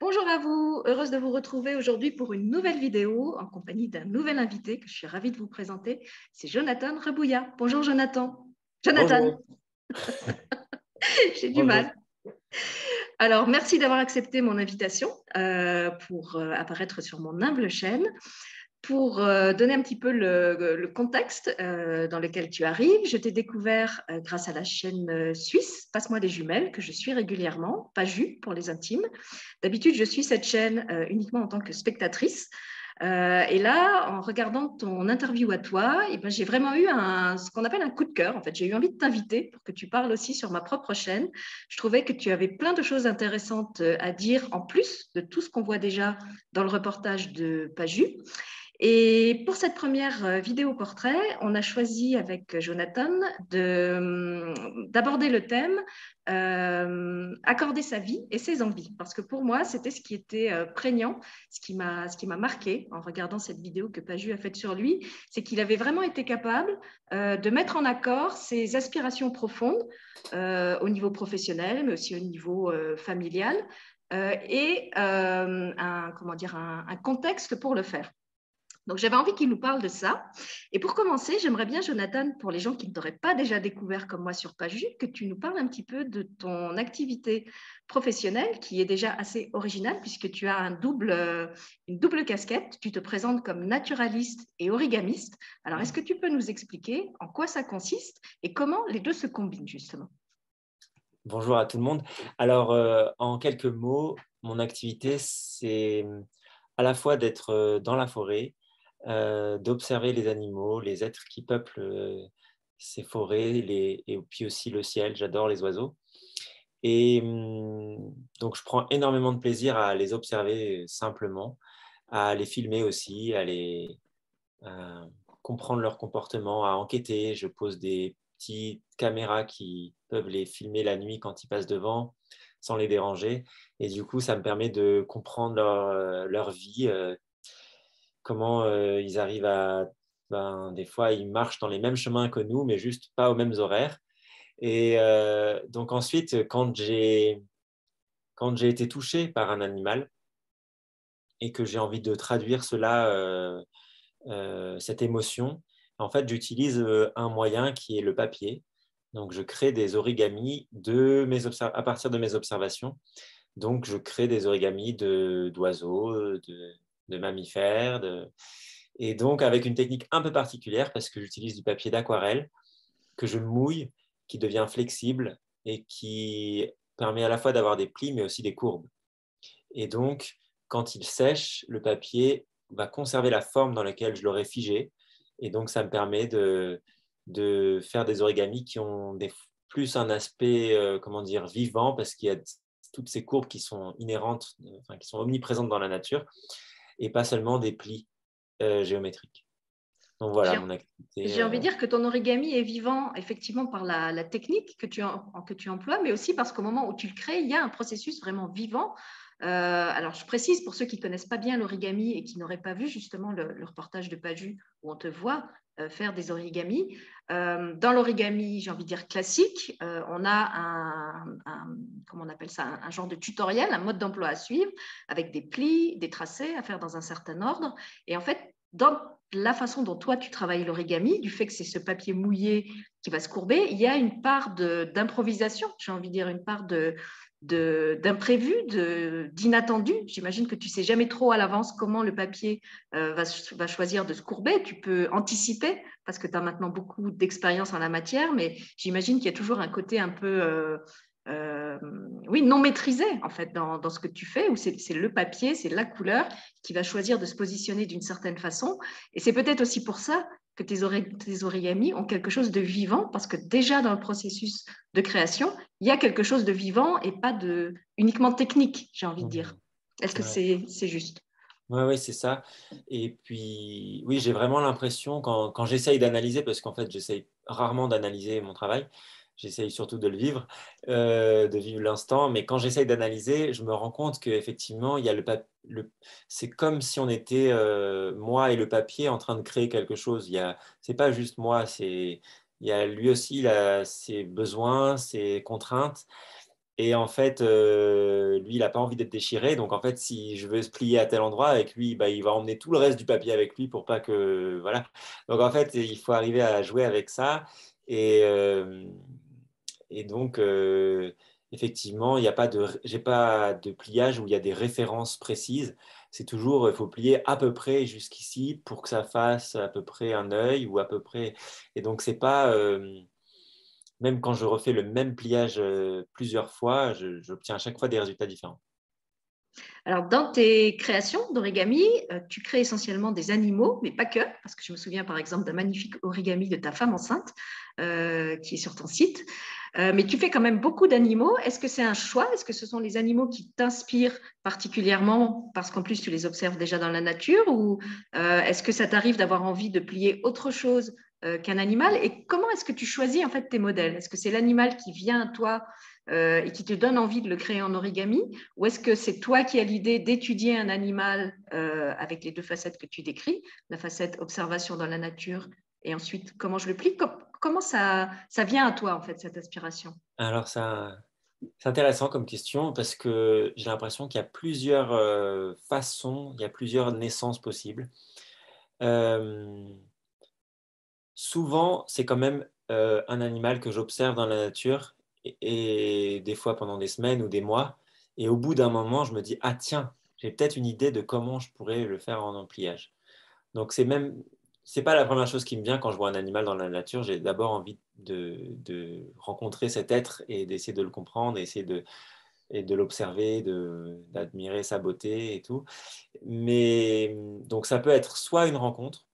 Bonjour à vous, heureuse de vous retrouver aujourd'hui pour une nouvelle vidéo en compagnie d'un nouvel invité que je suis ravie de vous présenter. C'est Jonathan Rebouillat. Bonjour Jonathan. Jonathan. J'ai du mal. Alors, merci d'avoir accepté mon invitation euh, pour euh, apparaître sur mon humble chaîne. Pour euh, donner un petit peu le, contexte dans lequel tu arrives, je t'ai découvert grâce à la chaîne suisse Passe-moi des jumelles, que je suis régulièrement, pas pour les intimes. D'habitude, je suis cette chaîne uniquement en tant que spectatrice. Euh, et là, en regardant ton interview à toi, eh ben, j'ai vraiment eu ce qu'on appelle un coup de cœur. En fait, j'ai eu envie de t'inviter pour que tu parles aussi sur ma propre chaîne. Je trouvais que tu avais plein de choses intéressantes euh, à dire en plus de tout ce qu'on voit déjà dans le reportage de Paju. Et pour cette première euh, vidéo portrait, on a choisi avec Jonathan hum, d'aborder le thème euh, accorder sa vie et ses envies. Parce que pour moi, c'était ce qui était euh, prégnant, ce qui m'a marqué en regardant cette vidéo que Paju a faite sur lui, c'est qu'il avait vraiment été capable de mettre en accord ses aspirations profondes au niveau professionnel, mais aussi au niveau familial, et comment dire, un contexte pour le faire. Donc, j'avais envie qu'il nous parle de ça. Et pour commencer, j'aimerais bien, Jonathan, pour les gens qui ne t'auraient pas déjà découvert comme moi sur Page que tu nous parles un petit peu de ton activité professionnelle qui est déjà assez originale puisque tu as double, une double casquette. Tu te présentes comme naturaliste et origamiste. Alors, est-ce que tu peux nous expliquer en quoi ça consiste et comment les deux se combinent justement? Bonjour à tout le monde. Alors, euh, en quelques mots, mon activité, c'est à la fois d'être euh, dans la forêt, euh, d'observer les animaux, les êtres qui peuplent euh, ces forêts, et puis aussi le ciel. J'adore les oiseaux. Et hum, donc, je prends énormément de plaisir à les observer simplement, à les filmer aussi, à les comprendre leur comportement, à enquêter. Je pose des petites caméras qui peuvent les filmer la nuit quand ils passent devant sans les déranger. Et du coup, ça me permet de comprendre leur vie, comment euh, ils arrivent à... Ben, des fois, ils marchent dans les mêmes chemins que nous, mais juste pas aux mêmes horaires. Et euh, donc ensuite, quand j'ai été touché par un animal et que j'ai envie de traduire cela, euh, cette émotion, en fait, j'utilise un moyen qui est le papier. Donc, je crée des origamis de mes à partir de mes observations. Donc, je crée des origamis d'oiseaux, de, de mammifères. Et donc, avec une technique un peu particulière, parce que j'utilise du papier d'aquarelle que je mouille, qui devient flexible et qui permet à la fois d'avoir des plis, mais aussi des courbes. Et donc, quand il sèche, le papier va conserver la forme dans laquelle je l'aurais figé. Et donc, ça me permet de, de faire des origamis qui ont plus un aspect, euh, comment dire, vivant, parce qu'il y a toutes ces courbes qui sont inhérentes, enfin, qui sont omniprésentes dans la nature et pas seulement des plis euh, géométriques. Donc voilà mon activité. J'ai envie de euh, dire que ton origami est vivant effectivement par la, technique que tu, que tu emploies, mais aussi parce qu'au moment où tu le crées, il y a un processus vraiment vivant. Euh, alors, je précise pour ceux qui ne connaissent pas bien l'origami et qui n'auraient pas vu justement le, reportage de Paju où on te voit faire des origamis. dans l'origami, j'ai envie de dire classique, on a un, comment on appelle ça, un, genre de tutoriel, un mode d'emploi à suivre, avec des plis, des tracés à faire dans un certain ordre. Et en fait, dans la façon dont toi tu travailles l'origami, du fait que c'est ce papier mouillé qui va se courber, il y a une part d'improvisation, j'ai envie de dire une part de, d'imprévu, d'inattendu. J'imagine que tu sais jamais trop à l'avance comment le papier euh, va, choisir de se courber. Tu peux anticiper parce que tu as maintenant beaucoup d'expérience en la matière, mais j'imagine qu'il y a toujours un côté un peu euh, euh, oui, non maîtrisé en fait dans, dans, ce que tu fais, où c'est le papier, c'est la couleur qui va choisir de se positionner d'une certaine façon. Et c'est peut-être aussi pour ça que tes, tes, origamis ont quelque chose de vivant, parce que déjà dans le processus de création, il y a quelque chose de vivant et pas de uniquement technique, j'ai envie de dire. Est-ce que c'est juste? Oui, oui, c'est ça. Et puis, oui, j'ai vraiment l'impression, quand, quand j'essaye d'analyser, parce qu'en fait, j'essaye rarement d'analyser mon travail, j'essaye surtout de le vivre, euh, de vivre l'instant. Mais quand j'essaye d'analyser, je me rends compte qu'effectivement, le, le c'est comme si on était euh, moi et le papier en train de créer quelque chose. Il y a, c'est pas juste moi, il y a lui aussi il ses besoins, ses contraintes. Et en fait, euh, lui, il n'a pas envie d'être déchiré. Donc, en fait, si je veux se plier à tel endroit avec lui, bah, il va emmener tout le reste du papier avec lui pour pas que. Voilà. Donc, en fait, il faut arriver à jouer avec ça. Et, et donc, euh, effectivement, il n'y a pas de, j'ai pas de pliage où il y a des références précises. C'est toujours, il faut plier à peu près jusqu'ici pour que ça fasse à peu près un œil ou à peu près. Et donc, c'est pas même quand je refais le même pliage euh, plusieurs fois, j'obtiens à chaque fois des résultats différents. Alors, dans tes créations d'origami, euh, tu crées essentiellement des animaux, mais pas que, parce que je me souviens par exemple d'un magnifique origami de ta femme enceinte euh, qui est sur ton site. Mais tu fais quand même beaucoup d'animaux. Est-ce que c'est un choix? Est-ce que ce sont les animaux qui t'inspirent particulièrement parce qu'en plus tu les observes déjà dans la nature? Ou est-ce que ça t'arrive d'avoir envie de plier autre chose euh, qu'un animal? Et comment est-ce que tu choisis en fait tes modèles? Est-ce que c'est l'animal qui vient à toi euh, et qui te donne envie de le créer en origami? Ou est-ce que c'est toi qui as l'idée d'étudier un animal euh, avec les deux facettes que tu décris, la facette observation dans la nature et ensuite comment je le plie? Comment ça, vient à toi en fait cette aspiration? Alors ça, c'est intéressant comme question parce que j'ai l'impression qu'il y a plusieurs façons, il y a plusieurs naissances possibles. Euh, souvent, c'est quand même euh, un animal que j'observe dans la nature et, des fois pendant des semaines ou des mois. Et au bout d'un moment, je me dis, ah tiens, j'ai peut-être une idée de comment je pourrais le faire en empliage. Donc, c'est même, c'est pas la première chose qui me vient quand je vois un animal dans la nature. J'ai d'abord envie de, rencontrer cet être et d'essayer de le comprendre, essayer de, et de l'observer, d'admirer sa beauté et tout. Mais donc, ça peut être soit une rencontre,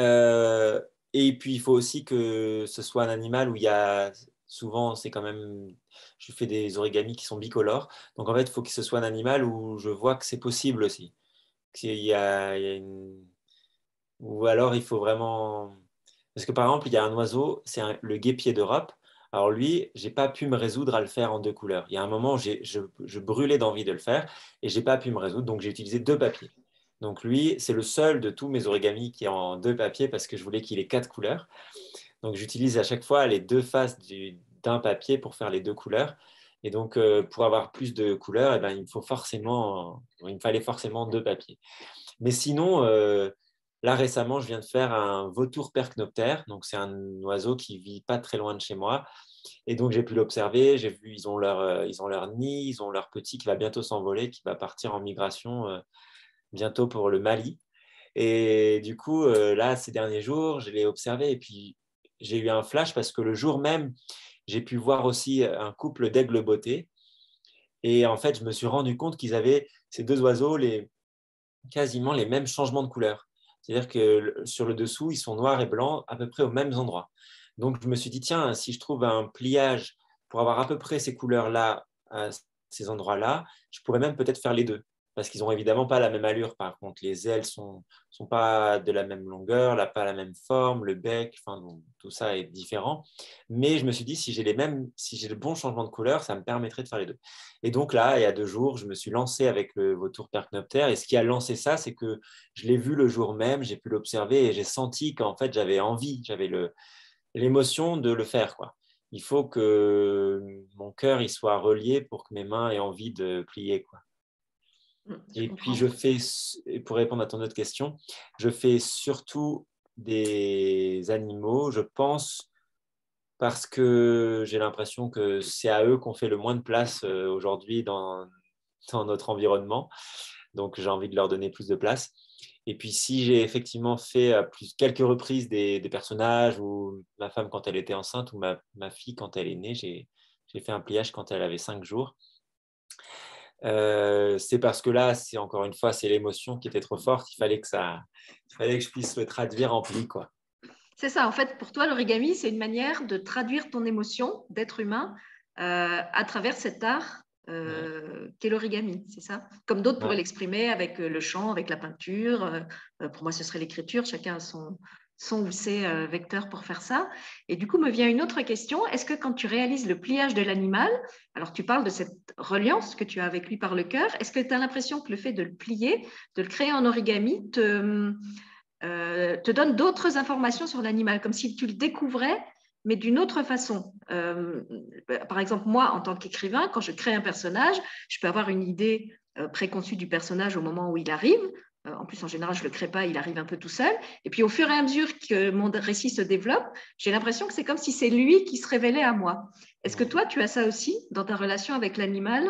euh, et puis, il faut aussi que ce soit un animal où il y a souvent, c'est quand même, je fais des origamis qui sont bicolores. Donc, en fait, il faut que ce soit un animal où je vois que c'est possible aussi. Il y a, Ou alors, il faut vraiment. Parce que par exemple, il y a un oiseau, c'est le guépier d'Europe. Alors lui, j'ai pas pu me résoudre à le faire en deux couleurs. Il y a un moment, je, je brûlais d'envie de le faire et j'ai pas pu me résoudre, donc j'ai utilisé deux papiers. Donc lui, c'est le seul de tous mes origamis qui est en deux papiers parce que je voulais qu'il ait quatre couleurs. Donc j'utilise à chaque fois les deux faces d'un papier pour faire les deux couleurs. Et donc euh, pour avoir plus de couleurs, eh ben, il, me faut forcément, il me fallait forcément deux papiers. Mais sinon, euh, là récemment, je viens de faire un vautour percnoptère. Donc c'est un oiseau qui vit pas très loin de chez moi. Et donc j'ai pu l'observer, j'ai vu, ils ont, leur, euh, ils ont leur nid, ils ont leur petit qui va bientôt s'envoler, qui va partir en migration bientôt pour le Mali. Et du coup, euh, là, ces derniers jours, je l'ai observé et puis j'ai eu un flash parce que le jour même, j'ai pu voir aussi un couple d'aigles beauté. Et en fait, je me suis rendu compte qu'ils avaient, ces deux oiseaux, les, quasiment les mêmes changements de couleur. C'est-à-dire que sur le dessous, ils sont noirs et blancs à peu près aux mêmes endroits. Donc, je me suis dit, tiens, si je trouve un pliage pour avoir à peu près ces couleurs-là à ces endroits-là, je pourrais même peut-être faire les deux parce qu'ils n'ont évidemment pas la même allure. Par contre, les ailes ne sont, pas de la même longueur, là, pas la même forme, le bec, enfin, tout ça est différent. Mais je me suis dit, si j'ai si le bon changement de couleur, ça me permettrait de faire les deux. Et donc là, il y a deux jours, je me suis lancé avec le vautour percnoptère. Et ce qui a lancé ça, c'est que je l'ai vu le jour même, j'ai pu l'observer et j'ai senti qu'en fait, j'avais envie, j'avais l'émotion de le faire. Il faut que mon cœur il soit relié pour que mes mains aient envie de plier. Mmh, et puis, je fais, pour répondre à ton autre question, je fais surtout des animaux, je pense, parce que j'ai l'impression que c'est à eux qu'on fait le moins de place euh, aujourd'hui dans, dans, notre environnement. Donc, j'ai envie de leur donner plus de place. Et puis, si j'ai effectivement fait à plus, quelques reprises des, des, personnages, ou ma femme quand elle était enceinte, ou ma, ma fille quand elle est née, j'ai fait un pliage quand elle avait cinq jours. Euh, c'est parce que là, c'est encore une fois, c'est l'émotion qui était trop forte. Il fallait que ça, il fallait que je puisse le traduire en pli, quoi. C'est ça. En fait, pour toi, l'origami, c'est une manière de traduire ton émotion d'être humain euh, à travers cet art euh, qu'est l'origami, c'est ça? Comme d'autres pourraient l'exprimer avec le chant, avec la peinture. pour moi, ce serait l'écriture. Chacun a son, sont ou ses euh, vecteurs pour faire ça. Et du coup, me vient une autre question. Est-ce que quand tu réalises le pliage de l'animal, alors tu parles de cette reliance que tu as avec lui par le cœur, est-ce que tu as l'impression que le fait de le plier, de le créer en origami, te, euh, donne d'autres informations sur l'animal, comme si tu le découvrais mais d'une autre façon? Euh, par exemple, moi, en tant qu'écrivain, quand je crée un personnage, je peux avoir une idée préconçue du personnage au moment où il arrive. Euh, en plus, en général, je ne le crée pas, il arrive un peu tout seul. Et puis, au fur et à mesure que mon récit se développe, j'ai l'impression que c'est comme si c'est lui qui se révélait à moi. Est-ce que toi, tu as ça aussi dans ta relation avec l'animal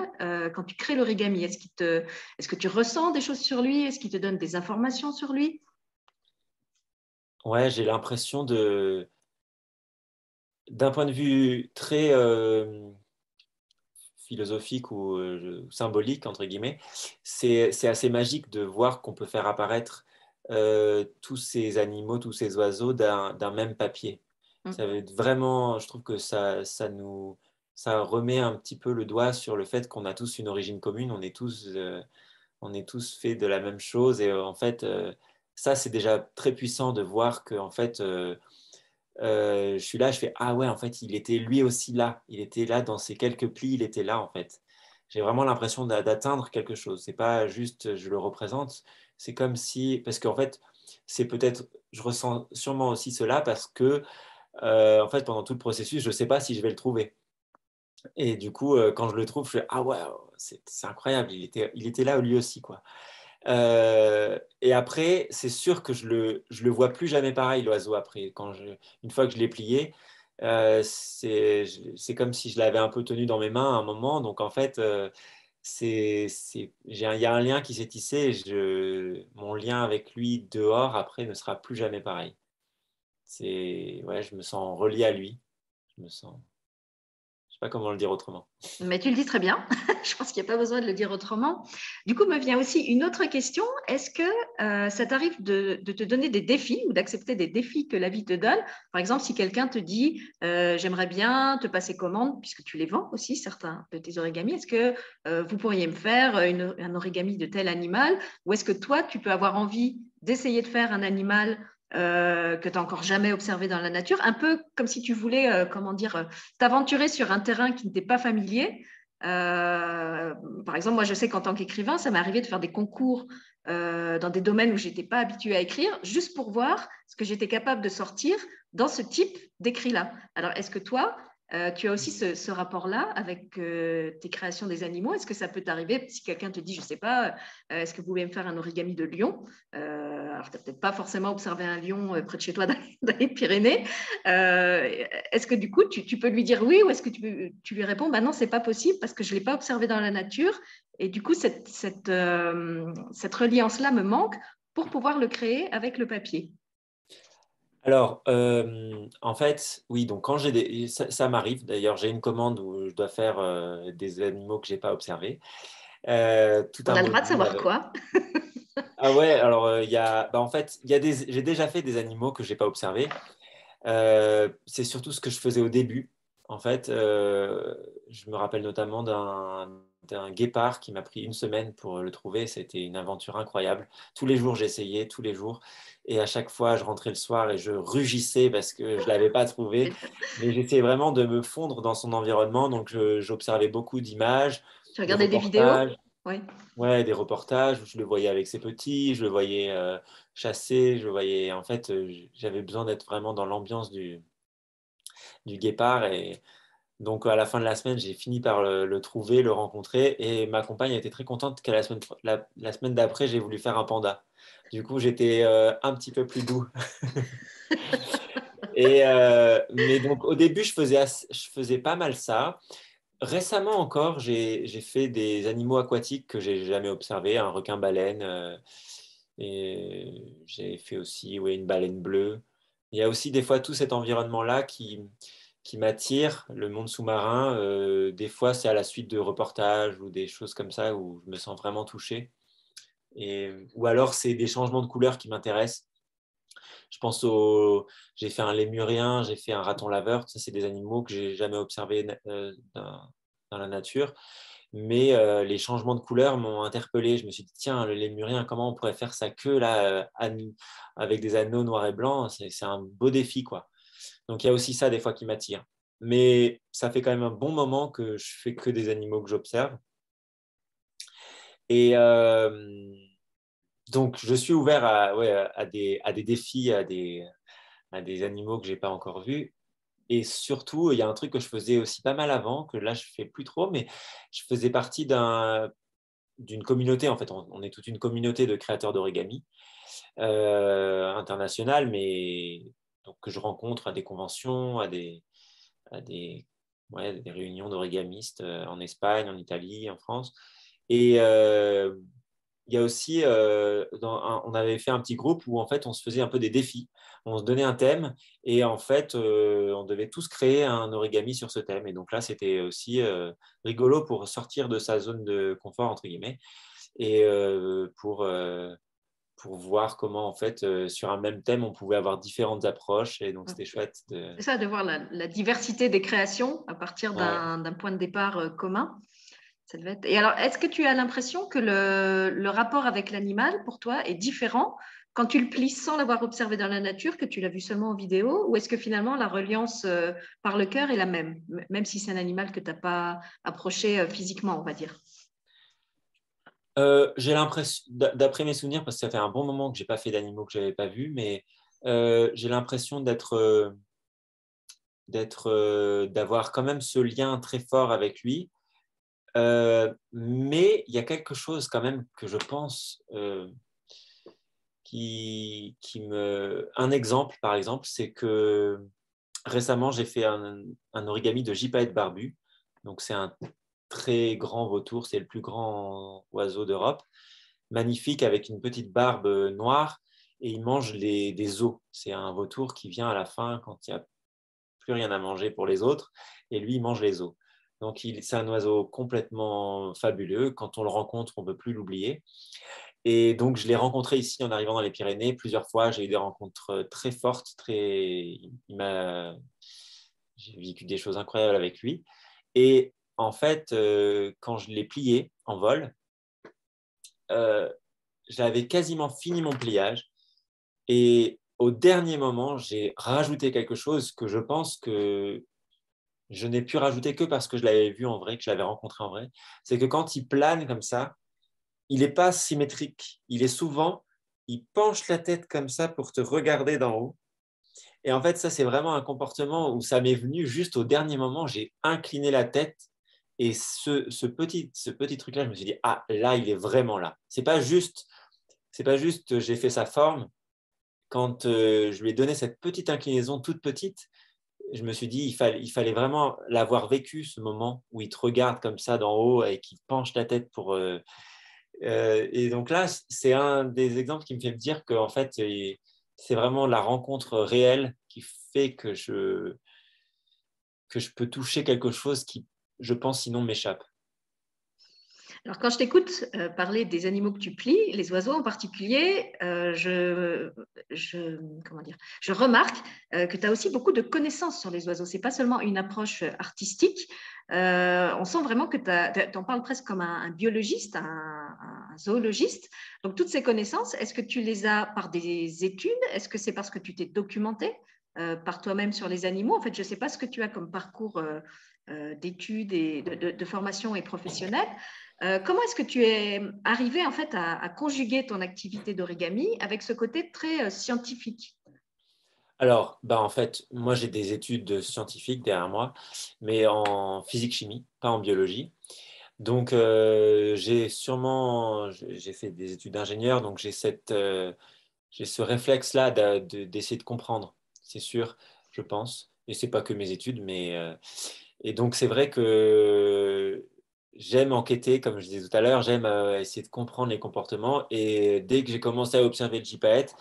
quand tu crées l'origami? Est-ce est que tu ressens des choses sur lui? Est-ce qu'il te donne des informations sur lui? Ouais, j'ai l'impression de, d'un point de vue très euh, philosophique ou euh, symbolique, entre guillemets, c'est assez magique de voir qu'on peut faire apparaître euh, tous ces animaux, tous ces oiseaux d'un même papier. Mmh. Ça veut vraiment, je trouve que ça, ça, nous, ça remet un petit peu le doigt sur le fait qu'on a tous une origine commune, on est tous, on est tous faits de la même chose. Et en fait, ça, c'est déjà très puissant de voir que, en fait, euh, je suis là, je fais ah ouais, en fait, il était lui aussi là. Il était là dans ces quelques plis, il était là en fait. J'ai vraiment l'impression d'atteindre quelque chose. C'est pas juste je le représente. C'est comme si parce qu'en fait, c'est peut-être je ressens sûrement aussi cela parce que euh, en fait pendant tout le processus, je sais pas si je vais le trouver. Et du coup, euh, quand je le trouve, je fais ah ouais, c'est incroyable. Il était, il était là lui aussi quoi. Euh, et après, c'est sûr que je le, je le vois plus jamais pareil, l'oiseau, après. Quand une fois que je l'ai plié, euh, c'est comme si je l'avais un peu tenu dans mes mains à un moment. Donc, en fait, euh, il y a un lien qui s'est tissé. mon lien avec lui dehors, après, ne sera plus jamais pareil. Ouais, je me sens relié à lui. Je me sens comment le dire autrement. Mais tu le dis très bien. je pense qu'il n'y a pas besoin de le dire autrement. Du coup, me vient aussi une autre question. Est-ce que euh, ça t'arrive de, te donner des défis ou d'accepter des défis que la vie te donne? Par exemple, si quelqu'un te dit euh, J'aimerais bien te passer commande, puisque tu les vends aussi, certains de tes origamis, est-ce que euh, vous pourriez me faire un origami de tel animal? Ou est-ce que toi, tu peux avoir envie d'essayer de faire un animal euh, que tu n'as encore jamais observé dans la nature, un peu comme si tu voulais, euh, comment dire, euh, t'aventurer sur un terrain qui n'était pas familier. par exemple, moi, je sais qu'en tant qu'écrivain, ça m'est arrivé de faire des concours dans des domaines où je n'étais pas habituée à écrire, juste pour voir ce que j'étais capable de sortir dans ce type d'écrit-là. Alors, est-ce que toi, euh, tu as aussi ce, rapport-là avec euh, tes créations des animaux. Est-ce que ça peut t'arriver si quelqu'un te dit, je ne sais pas, euh, est-ce que vous pouvez me faire un origami de lion? Alors, tu n'as peut-être pas forcément observé un lion près de chez toi dans, les Pyrénées. est-ce que du coup, tu, peux lui dire oui ou est-ce que tu, lui réponds, bah non, c'est pas possible parce que je ne l'ai pas observé dans la nature. Et du coup, cette reliance-là me manque pour pouvoir le créer avec le papier. Alors, euh, en fait, oui, donc quand j'ai des. Ça, m'arrive, d'ailleurs, j'ai une commande où je dois faire euh, des animaux que je n'ai pas observés. Euh, tout On a le droit de savoir quoi? Ah ouais, alors il y a. Bah, en fait, il y a des... j'ai déjà fait des animaux que je n'ai pas observés. c'est surtout ce que je faisais au début. En fait, je me rappelle notamment d'un guépard qui m'a pris une semaine pour le trouver. C'était une aventure incroyable. Tous les jours, j'essayais, tous les jours. Et à chaque fois, je rentrais le soir et je rugissais parce que je ne l'avais pas trouvé. Mais j'essayais vraiment de me fondre dans son environnement. Donc, j'observais beaucoup d'images. Tu regardais des vidéos? Oui. Ouais, des reportages où je le voyais avec ses petits, je le voyais euh, chasser, je le voyais. En fait, euh, j'avais besoin d'être vraiment dans l'ambiance du, du guépard. Et donc, à la fin de la semaine, j'ai fini par le, trouver, le rencontrer. Et ma compagne a été très contente qu'à la semaine, la semaine d'après, j'ai voulu faire un panda. Du coup, j'étais euh, un petit peu plus doux. et, euh, mais donc, au début, je faisais, je faisais pas mal ça. Récemment encore, j'ai fait des animaux aquatiques que j'ai jamais observés, un requin-baleine. Euh, et j'ai fait aussi ouais, une baleine bleue. Il y a aussi des fois tout cet environnement-là qui, qui m'attire, le monde sous-marin. des fois, c'est à la suite de reportages ou des choses comme ça où je me sens vraiment touché ou alors, c'est des changements de couleurs qui m'intéressent. Je pense au. J'ai fait un lémurien, j'ai fait un raton laveur. Ça, c'est des animaux que j'ai jamais observés euh, dans, la nature. Mais euh, les changements de couleurs m'ont interpellé. Je me suis dit, tiens, le lémurien, comment on pourrait faire sa queue là, euh, avec des anneaux noirs et blancs? C'est un beau défi, quoi. Donc, il y a aussi ça, des fois, qui m'attire. Mais ça fait quand même un bon moment que je fais que des animaux que j'observe. Et euh, donc, je suis ouvert à, des, défis, à des, animaux que je n'ai pas encore vus. et surtout, il y a un truc que je faisais aussi pas mal avant, que là je fais plus trop, mais je faisais partie d'une communauté, en fait, on, est toute une communauté de créateurs d'origami euh, mais donc, que je rencontre à des conventions, à des, des, des réunions d'origamistes euh, en Espagne, en Italie, en France. Et euh, il y a aussi, euh, on avait fait un petit groupe où en fait on se faisait un peu des défis. On se donnait un thème et en fait on devait tous créer un origami sur ce thème. Et donc là c'était aussi rigolo pour sortir de sa zone de confort entre guillemets et pour pour voir comment en fait sur un même thème on pouvait avoir différentes approches et donc c'était chouette. C'est ça de voir la, diversité des créations à partir d'un point de départ commun. Et alors, est-ce que tu as l'impression que le, rapport avec l'animal, pour toi, est différent quand tu le plies sans l'avoir observé dans la nature, que tu l'as vu seulement en vidéo, ou est-ce que finalement la reliance euh, par le cœur est la même, même si c'est un animal que tu n'as pas approché euh, physiquement, on va dire? Euh, J'ai l'impression, d'après mes souvenirs, parce que ça fait un bon moment que je n'ai pas fait d'animaux que je n'avais pas vus, mais j'ai l'impression d'être, d'être, d'avoir quand même ce lien très fort avec lui euh, mais il y a quelque chose quand même que je pense euh, qui, qui, me... Un exemple, par exemple, c'est que récemment, j'ai fait un, origami de gypaète barbu. Donc, c'est un très grand vautour, c'est le plus grand oiseau d'Europe. Magnifique, avec une petite barbe noire, et il mange les, des os. C'est un vautour qui vient à la fin quand il n'y a plus rien à manger pour les autres, et lui, il mange les os. Donc, c'est un oiseau complètement fabuleux. Quand on le rencontre, on ne peut plus l'oublier. Et donc, je l'ai rencontré ici en arrivant dans les Pyrénées plusieurs fois. J'ai eu des rencontres très fortes. Très... J'ai vécu des choses incroyables avec lui. Et en fait, euh, quand je l'ai plié en vol, euh, j'avais quasiment fini mon pliage. Et au dernier moment, j'ai rajouté quelque chose que je pense que je n'ai pu rajouter que parce que je l'avais vu en vrai, que je l'avais rencontré en vrai, c'est que quand il plane comme ça, il n'est pas symétrique. Il est souvent, il penche la tête comme ça pour te regarder d'en haut. Et en fait, ça, c'est vraiment un comportement où ça m'est venu juste au dernier moment. J'ai incliné la tête et ce, petit, ce petit truc-là, je me suis dit, ah, là, il est vraiment là. C'est pas juste, pas juste, j'ai fait sa forme. Quand euh, je lui ai donné cette petite inclinaison toute petite, je me suis dit, il fallait, il fallait vraiment l'avoir vécu, ce moment où il te regarde comme ça d'en haut et qu'il penche la tête pour... Euh, euh, et donc là, c'est un des exemples qui me fait me dire que en fait, c'est vraiment la rencontre réelle qui fait que je, que je peux toucher quelque chose qui, je pense, sinon m'échappe. Alors, quand je t'écoute euh, parler des animaux que tu plies, les oiseaux en particulier, euh, je, comment dire, je remarque euh, que tu as aussi beaucoup de connaissances sur les oiseaux. Ce n'est pas seulement une approche artistique. on sent vraiment que tu en parles presque comme un, biologiste, un, zoologiste. Donc, toutes ces connaissances, est-ce que tu les as par des études? Est-ce que c'est parce que tu t'es documenté par toi-même sur les animaux? En fait, je ne sais pas ce que tu as comme parcours d'études et de, de, formation et professionnelle. Euh, comment est-ce que tu es arrivé en fait à, conjuguer ton activité d'origami avec ce côté très euh, scientifique? Alors, bah en fait, moi j'ai des études scientifiques derrière moi, mais en physique-chimie, pas en biologie. Donc, euh, j'ai sûrement, j'ai fait des études d'ingénieur, donc j'ai cette, j'ai ce réflexe-là d'essayer de, comprendre, c'est sûr, je pense. Et c'est pas que mes études, mais et donc c'est vrai que j'aime enquêter, comme je disais tout à l'heure, j'aime euh, essayer de comprendre les comportements. Et dès que j'ai commencé à observer le gypaète,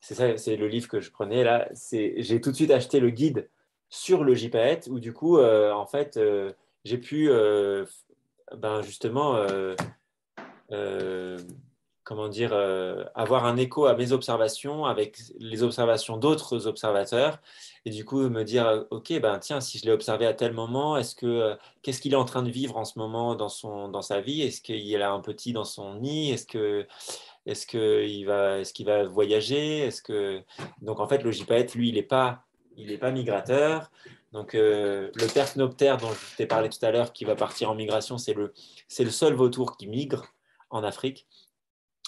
c'est ça, c'est le livre que je prenais là. j'ai tout de suite acheté le guide sur le gypaète, où du coup, euh, en fait, euh, j'ai pu, ben justement, comment dire, avoir un écho à mes observations avec les observations d'autres observateurs et du coup me dire euh, ok ben tiens si je l'ai observé à tel moment est-ce que euh, qu'est-ce qu'il est en train de vivre en ce moment dans son dans sa vie? Est-ce qu'il a un petit dans son nid? Est-ce que est-ce qu'il va est-ce va voyager? Est-ce que donc en fait le gypaète lui il n'est pas pas migrateur. Donc euh, le perchnoptère dont je t'ai parlé tout à l'heure qui va partir en migration c'est le c'est le seul vautour qui migre en Afrique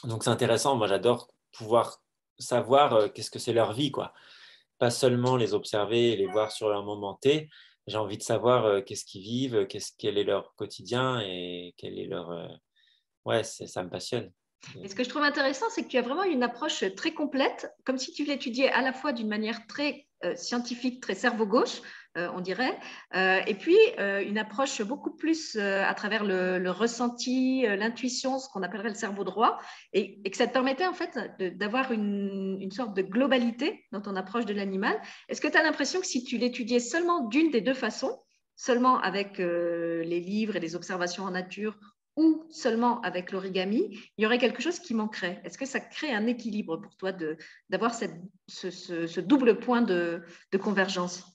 donc c'est intéressant moi j'adore pouvoir savoir qu'est-ce que c'est leur vie quoi pas seulement les observer et les voir sur un moment T. J'ai envie de savoir qu'est-ce qu'ils vivent, qu'est-ce, quel est leur quotidien et quel est leur. Ouais, ça me passionne. Et ce que je trouve intéressant, c'est que tu as vraiment une approche très complète, comme si tu l'étudiais à la fois d'une manière très scientifique, très cerveau-gauche, euh, on dirait. Euh, et puis, euh, une approche beaucoup plus à travers le, ressenti, l'intuition, ce qu'on appellerait le cerveau droit, et, que ça te permettait en fait d'avoir une, sorte de globalité dans ton approche de l'animal. Est-ce que tu as l'impression que si tu l'étudiais seulement d'une des deux façons, seulement avec les livres et les observations en nature, ou seulement avec l'origami, il y aurait quelque chose qui manquerait? Est-ce que ça crée un équilibre pour toi d'avoir ce, ce, double point de convergence?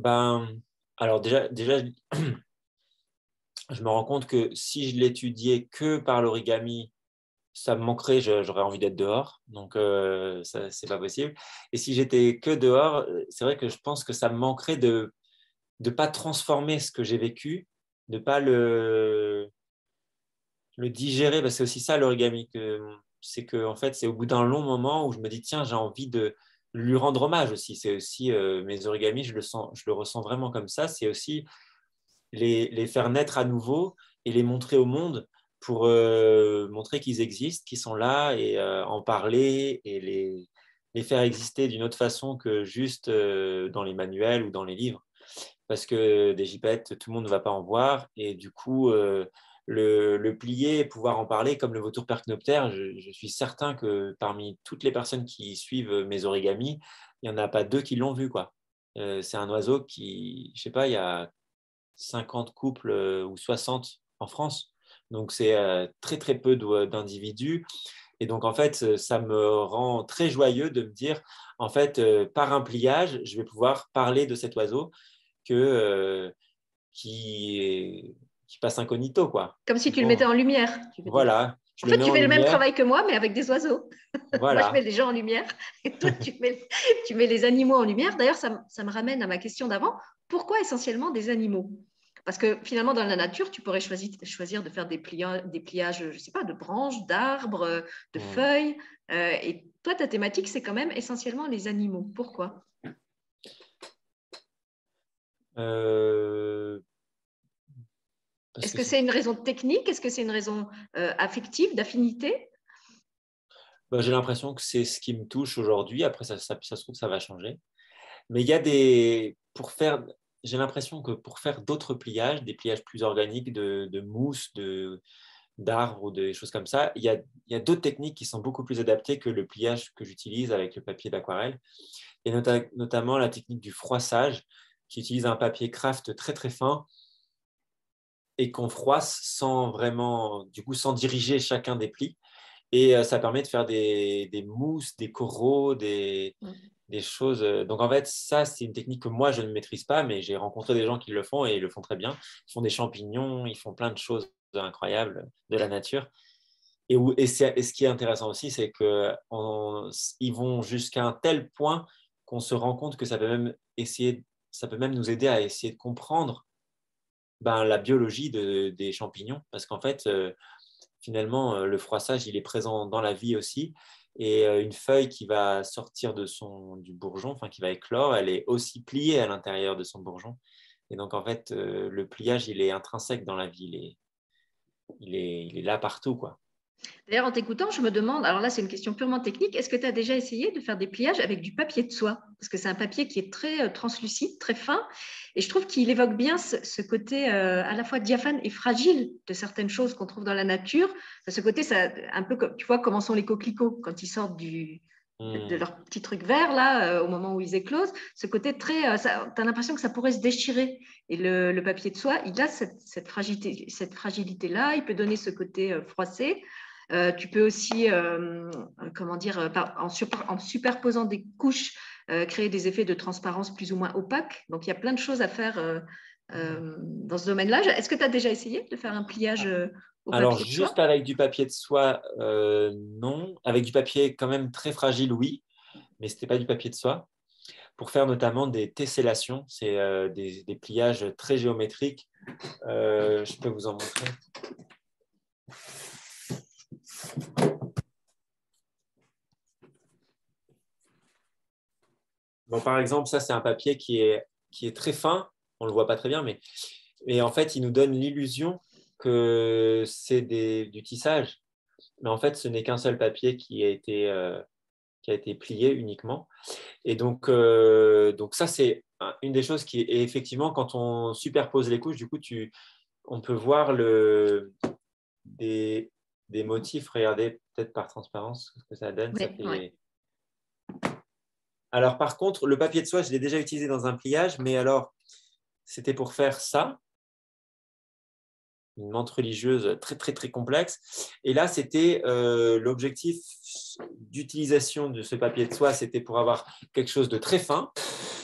Ben, alors déjà, déjà, je me rends compte que si je l'étudiais que par l'origami, ça me manquerait, j'aurais envie d'être dehors, donc euh, ça c'est pas possible. Et si j'étais que dehors, c'est vrai que je pense que ça me manquerait de ne pas transformer ce que j'ai vécu, de pas le le digérer. c'est aussi ça l'origami, c'est que en fait c'est au bout d'un long moment où je me dis tiens j'ai envie de lui rendre hommage aussi. C'est aussi euh, mes origamis, je le, sens, je le ressens vraiment comme ça. C'est aussi les, les, faire naître à nouveau et les montrer au monde pour euh, montrer qu'ils existent, qu'ils sont là et euh, en parler et les, les faire exister d'une autre façon que juste dans les manuels ou dans les livres. Parce que des jipettes, tout le monde ne va pas en voir et du coup, le, plier, pouvoir en parler, comme le vautour percnoptère, je, suis certain que parmi toutes les personnes qui suivent mes origamis, il n'y en a pas deux qui l'ont vu. quoi. Euh, c'est un oiseau qui, je sais pas, il y a 50 couples euh, ou 60 en France. Donc c'est euh, très très peu d'individus. Et donc en fait, ça me rend très joyeux de me dire, en fait, par un pliage, je vais pouvoir parler de cet oiseau que, qui qui passe incognito, quoi. Comme si tu le mettais en lumière. Voilà. en fait, tu fais le même travail que moi, mais avec des oiseaux. Voilà. moi, je mets les gens en lumière et toi, tu mets, tu mets les animaux en lumière. D'ailleurs, ça, ça, me ramène à ma question d'avant. Pourquoi essentiellement des animaux? Parce que finalement, dans la nature, tu pourrais choisir, choisir de faire des, pliages, des pliages, je ne sais pas, de branches, d'arbres, de hmm. feuilles. Euh, et toi, ta thématique, c'est quand même essentiellement les animaux. Pourquoi? Euh, est-ce que c'est une raison technique? Est-ce que c'est une raison euh, affective, d'affinité? Bah, J'ai l'impression que c'est ce qui me touche aujourd'hui. Après, ça, ça, se trouve, ça va changer. Mais il y a des. Pour faire. J'ai l'impression que pour faire d'autres pliages, des pliages plus organiques de, mousse, de, d'arbres ou des choses comme ça, il y a, il y a d'autres techniques qui sont beaucoup plus adaptées que le pliage que j'utilise avec le papier d'aquarelle. Et notamment la technique du froissage, qui utilise un papier craft très très fin et qu'on froisse sans vraiment, du coup, sans diriger chacun des plis. Et euh, ça permet de faire des, mousses, des coraux, des, mmh. des, choses. Euh, donc en fait, ça, c'est une technique que moi, je ne maîtrise pas, mais j'ai rencontré des gens qui le font et ils le font très bien. Ils font des champignons, ils font plein de choses incroyables de la nature. Et, où, et, ce qui est intéressant aussi, c'est qu'ils vont jusqu'à un tel point qu'on se rend compte que ça peut même essayer, ça peut même nous aider à essayer de comprendre ben, la biologie des champignons, parce qu'en fait, euh, finalement, euh, le froissage, il est présent dans la vie aussi. Et euh, une feuille qui va sortir de son, du bourgeon, enfin qui va éclore, elle est aussi pliée à l'intérieur de son bourgeon. Et donc, en fait, le pliage, il est intrinsèque dans la vie. Il est, il est, il est là partout, quoi. D'ailleurs, en t'écoutant, je me demande, alors là c'est une question purement technique, est-ce que tu as déjà essayé de faire des pliages avec du papier de soie? Parce que c'est un papier qui est très euh, translucide, très fin, et je trouve qu'il évoque bien ce, côté euh, à la fois diaphane et fragile de certaines choses qu'on trouve dans la nature. Ce côté, ça, un peu comme, tu vois comment sont les coquelicots quand ils sortent du, de, hmm. leur petit truc vert là euh, au moment où ils éclosent. Ce côté très, tu as l'impression que ça pourrait se déchirer. Et le, papier de soie, il a cette, cette fragilité, cette fragilité là. Il peut donner ce côté froissé. Euh, tu peux aussi, euh, comment dire, euh, en, en, superposant des couches, créer des effets de transparence plus ou moins opaques. Donc, il y a plein de choses à faire dans ce domaine-là. Est-ce que tu as déjà essayé de faire un pliage au Alors, juste avec du papier de soie, non. Avec du papier quand même très fragile, oui. Mais ce n'était pas du papier de soie. Pour faire notamment des tessellations, c'est des, des, pliages très géométriques. je peux vous en montrer. Par exemple, ça, c'est un papier qui est, qui est très fin. On ne le voit pas très bien, mais en fait, il nous donne l'illusion que c'est du tissage. Mais en fait, ce n'est qu'un seul papier qui a été, euh, qui a été plié uniquement. Et donc, euh, donc ça, c'est une des choses qui est effectivement, quand on superpose les couches, du coup, tu, on peut voir le, des, des motifs. Regardez peut-être par transparence ce que ça donne. Alors, par contre, le papier de soie, je l'ai déjà utilisé dans un pliage, mais alors, c'était pour faire ça une menthe religieuse très très très complexe. Et là, c'était euh, l'objectif d'utilisation de ce papier de soie, c'était pour avoir quelque chose de très fin.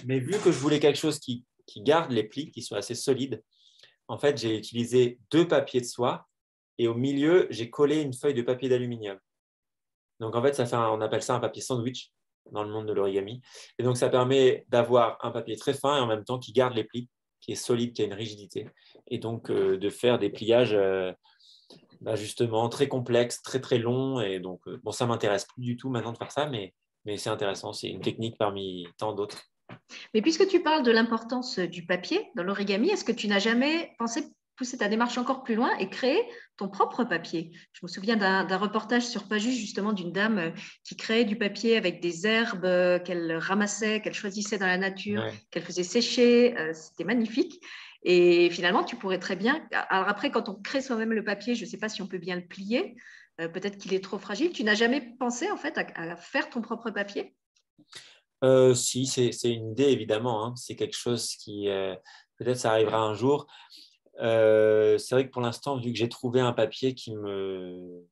Mais vu que je voulais quelque chose qui, qui garde les plis, qui soit assez solide, en fait, j'ai utilisé deux papiers de soie et au milieu, j'ai collé une feuille de papier d'aluminium. Donc en fait, ça fait on appelle ça un papier sandwich dans le monde de l'origami. Et donc ça permet d'avoir un papier très fin et en même temps qui garde les plis qui est solide, qui a une rigidité, et donc euh, de faire des pliages euh, bah, justement très complexes, très très longs. Et donc, euh, bon, ça m'intéresse plus du tout maintenant de faire ça, mais, mais c'est intéressant, c'est une technique parmi tant d'autres. Mais puisque tu parles de l'importance du papier dans l'origami, est-ce que tu n'as jamais pensé pousser ta démarche encore plus loin et créer ton propre papier. Je me souviens d'un reportage sur Pajus justement d'une dame euh, qui créait du papier avec des herbes euh, qu'elle ramassait, qu'elle choisissait dans la nature, qu'elle faisait sécher. Euh, c'était magnifique. Et finalement, tu pourrais très bien. Alors après, quand on crée soi-même le papier, je ne sais pas si on peut bien le plier. Peut-être qu'il est trop fragile. Tu n'as jamais pensé en fait à, faire ton propre papier? Si, c'est une idée évidemment. Hein. C'est quelque chose qui peut-être ça arrivera un jour. Euh, c'est vrai que pour l'instant, vu que j'ai trouvé un papier qui me,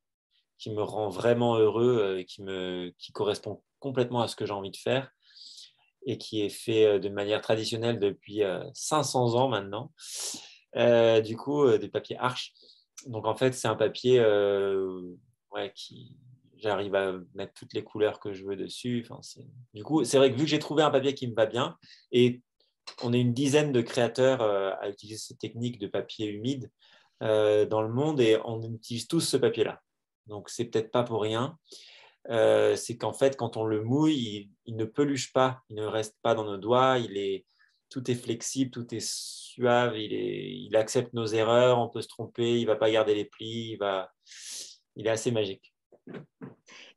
qui me rend vraiment heureux, euh, et qui, me, qui correspond complètement à ce que j'ai envie de faire et qui est fait euh, de manière traditionnelle depuis 500 ans maintenant, du coup, des papiers arches. Donc en fait, c'est un papier ouais, qui, j'arrive à mettre toutes les couleurs que je veux dessus. Enfin, du coup, c'est vrai que vu que j'ai trouvé un papier qui me va bien, et on est une dizaine de créateurs euh, à utiliser cette technique de papier humide euh, dans le monde et on utilise tous ce papier-là. Donc, c'est peut-être pas pour rien. Euh, c'est qu'en fait, quand on le mouille, il, ne peluche pas, il ne reste pas dans nos doigts, il est, tout est flexible, tout est suave, il, accepte nos erreurs, on peut se tromper, il ne va pas garder les plis, il, est assez magique.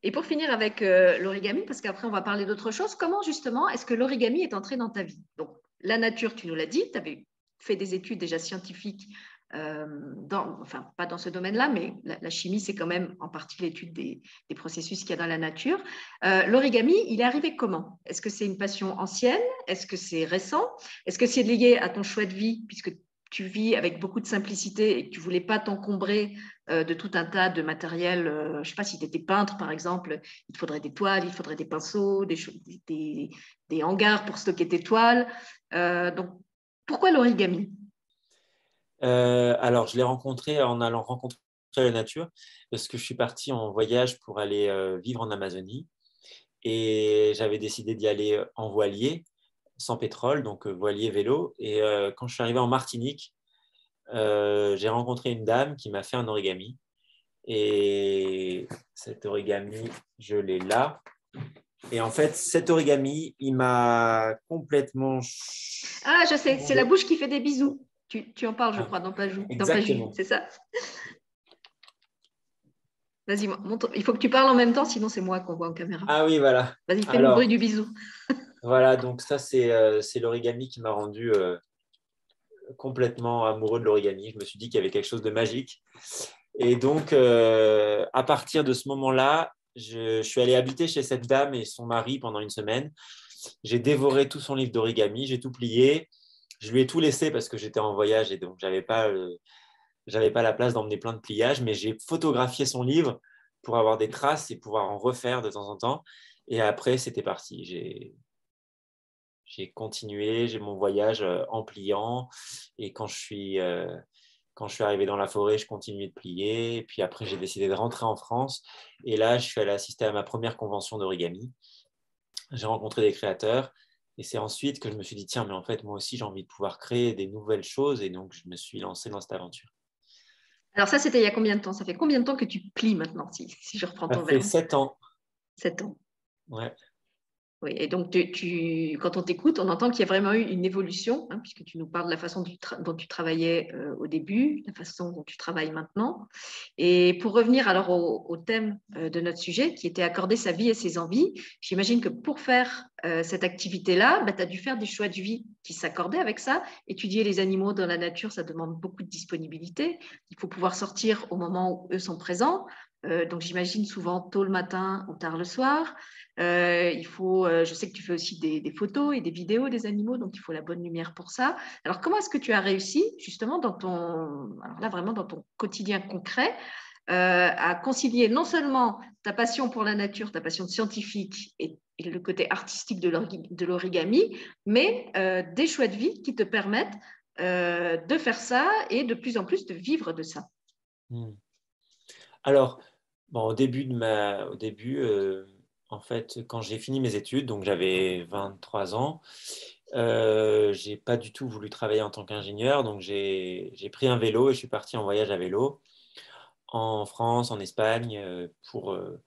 Et pour finir avec l'origami, parce qu'après on va parler d'autre chose, comment justement est-ce que l'origami est entré dans ta vie? La nature, tu nous l'as dit, tu avais fait des études déjà scientifiques, euh, enfin pas dans ce domaine-là, mais la, chimie, c'est quand même en partie l'étude des, processus qu'il y a dans la nature. Euh, l'origami, il est arrivé comment? Est-ce que c'est une passion ancienne? Est-ce que c'est récent? Est-ce que c'est lié à ton choix de vie, puisque tu vis avec beaucoup de simplicité et que tu voulais pas t'encombrer euh, de tout un tas de matériel. je ne sais pas si tu étais peintre, par exemple, il te faudrait des toiles, il faudrait des pinceaux, des, des, hangars pour stocker tes toiles. Euh, donc, pourquoi l'origami? Euh, Alors, je l'ai rencontré en allant rencontrer la nature, parce que je suis parti en voyage pour aller euh, vivre en Amazonie. Et j'avais décidé d'y aller en voilier, sans pétrole, donc voilier vélo. Et quand je suis arrivé en Martinique, j'ai rencontré une dame qui m'a fait un origami. Et cet origami, je l'ai là. Et en fait, cet origami, il m'a complètement. Ah, je sais, c'est la bouche qui fait des bisous. Tu, tu en parles, je ah, crois, dans Pajou. Exactement. C'est ça Vas-y, il faut que tu parles en même temps, sinon c'est moi qu'on voit en caméra. Ah oui, voilà. Vas-y, fais le bruit du bisou. voilà, donc ça, c'est euh, l'origami qui m'a rendu euh, complètement amoureux de l'origami. Je me suis dit qu'il y avait quelque chose de magique. Et donc, euh, à partir de ce moment-là, je, suis allé habiter chez cette dame et son mari pendant une semaine. J'ai dévoré tout son livre d'origami, j'ai tout plié. Je lui ai tout laissé parce que j'étais en voyage et donc j'avais pas, j'avais pas la place d'emmener plein de pliages, mais j'ai photographié son livre pour avoir des traces et pouvoir en refaire de temps en temps. Et après, c'était parti. J'ai, continué, j'ai mon voyage euh, en pliant. Et quand je suis, euh, quand je suis arrivé dans la forêt, je continuais de plier. Et puis après, j'ai décidé de rentrer en France. Et là, je suis allé assister à ma première convention d'origami. J'ai rencontré des créateurs. Et c'est ensuite que je me suis dit, tiens, mais en fait, moi aussi, j'ai envie de pouvoir créer des nouvelles choses. Et donc, je me suis lancé dans cette aventure. Alors ça, c'était il y a combien de temps? Ça fait combien de temps que tu plies maintenant, si, je reprends ton Ça fait sept ans. Sept ans. Ouais. Oui, et donc quand on t'écoute, on entend qu'il y a vraiment eu une évolution, hein, puisque tu nous parles de la façon dont tu travaillais euh, au début, la façon dont tu travailles maintenant. Et pour revenir alors au, thème euh, de notre sujet, qui était accorder sa vie et ses envies, j'imagine que pour faire euh, cette activité-là, bah, tu as dû faire des choix de vie qui s'accordaient avec ça. Étudier les animaux dans la nature, ça demande beaucoup de disponibilité. Il faut pouvoir sortir au moment où eux sont présents. Donc j'imagine souvent tôt le matin ou tard le soir. Euh, il faut, euh, je sais que tu fais aussi des, photos et des vidéos des animaux, donc il faut la bonne lumière pour ça. Alors, comment est-ce que tu as réussi, justement, dans ton, alors là, vraiment dans ton quotidien concret, euh, à concilier non seulement ta passion pour la nature, ta passion scientifique et, le côté artistique de l'origami, mais des choix de vie qui te permettent de faire ça et de plus en plus de vivre de ça? Hmm. Alors, au début de ma, au début, en fait, quand j'ai fini mes études, donc j'avais 23 ans, euh, j'ai pas du tout voulu travailler en tant qu'ingénieur, donc j'ai pris un vélo et je suis parti en voyage à vélo en France, en Espagne, euh, pour euh,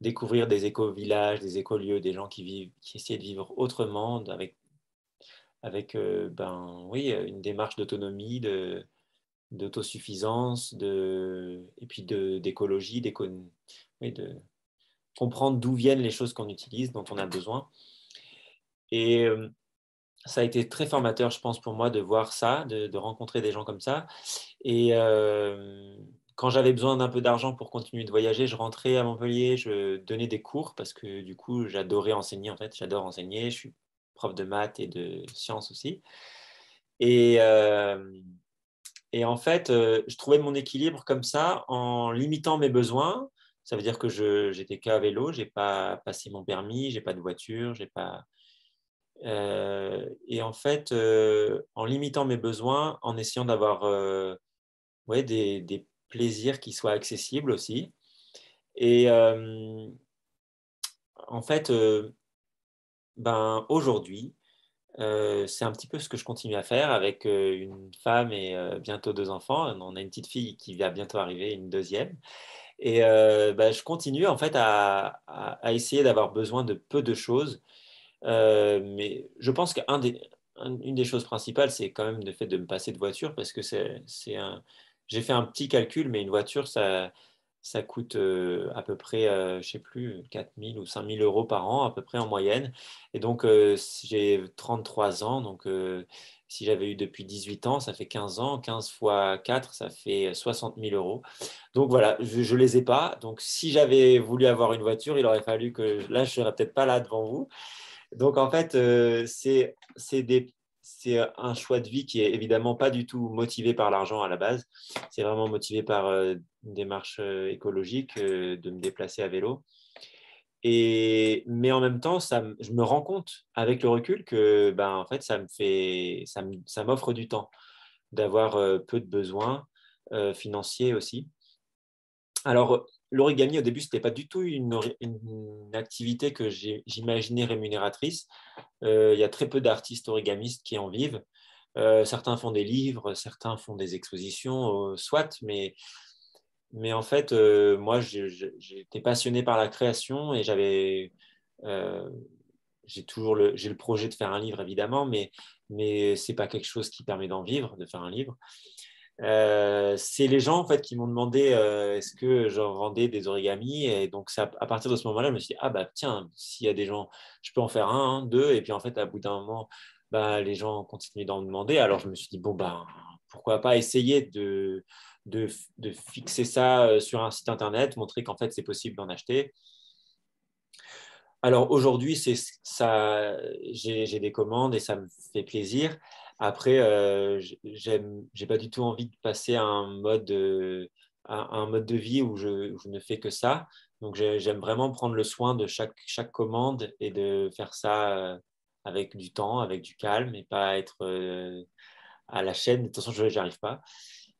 découvrir des éco-villages, des écolieux, des gens qui, vivent, qui essaient de vivre autrement, avec, avec ben, une démarche d'autonomie, d'autosuffisance, de, et puis d'écologie, de, comprendre d'où viennent les choses qu'on utilise, dont on a besoin. Et euh, ça a été très formateur, je pense, pour moi de voir ça, de, rencontrer des gens comme ça. Et euh, quand j'avais besoin d'un peu d'argent pour continuer de voyager, je rentrais à Montpellier, je donnais des cours parce que du coup, j'adorais enseigner. En fait, j'adore enseigner. Je suis prof de maths et de sciences aussi. Et, euh, et en fait, je trouvais mon équilibre comme ça en limitant mes besoins ça veut dire que j'étais qu'à vélo, j'ai pas passé mon permis, j'ai pas de voiture, j'ai pas. Euh, et en fait, euh, en limitant mes besoins, en essayant d'avoir euh, ouais, des, des, plaisirs qui soient accessibles aussi. Et en fait, ben, aujourd'hui, c'est un petit peu ce que je continue à faire avec une femme et bientôt deux enfants. On a une petite fille qui va bientôt arriver, une deuxième. Et euh, bah, je continue en fait à, essayer d'avoir besoin de peu de choses. Euh, mais je pense qu'une des, des choses principales, c'est quand même le fait de me passer de voiture parce que c'est un. J'ai fait un petit calcul, mais une voiture, ça, ça coûte euh, à peu près, je ne sais plus, 4 000 ou 5 000 euros par an, à peu près en moyenne. Et donc, j'ai 33 ans, donc si j'avais eu depuis 18 ans, ça fait 15 ans. 15 fois 4, ça fait 60 000 euros. Donc voilà, je ne les ai pas. Donc si j'avais voulu avoir une voiture, il aurait fallu que là, je ne serais peut-être pas là devant vous. Donc en fait, euh, c'est un choix de vie qui est évidemment pas du tout motivé par l'argent à la base. C'est vraiment motivé par euh, une démarche euh, écologique de me déplacer à vélo. Et, mais en même temps, ça, je me rends compte avec le recul que ben, en fait, ça me fait, ça m'offre du temps d'avoir euh, peu de besoins euh, financiers aussi. Alors, l'origami, au début, ce n'était pas du tout une, activité que j'imaginais rémunératrice. Euh, il y a très peu d'artistes origamistes qui en vivent. certains font des livres, certains font des expositions, soit, mais en fait, euh, moi, j'étais passionné par la création et j'avais. Euh, j'ai toujours le, le projet de faire un livre, évidemment, mais, mais ce n'est pas quelque chose qui permet d'en vivre, de faire un livre. Euh, c'est les gens en fait qui m'ont demandé est-ce que j'en vendais des origamis? Et donc à partir de ce moment-là je me suis dit ah bah tiens s'il y a des gens je peux en faire un, deux et puis en fait à bout d'un moment bah, les gens continuent d'en demander alors je me suis dit bon bah pourquoi pas essayer de de, fixer ça euh, sur un site internet, montrer qu'en fait c'est possible d'en acheter. Alors aujourd'hui, c'est ça, j'ai des commandes et ça me fait plaisir. Après, euh, j'ai pas du tout envie de passer à un mode, un mode de vie où je, ne fais que ça. Donc j'aime vraiment prendre le soin de chaque, chaque commande et de faire ça euh, avec du temps, avec du calme et pas être euh, à la chaîne. De toute façon, je n'y arrive pas.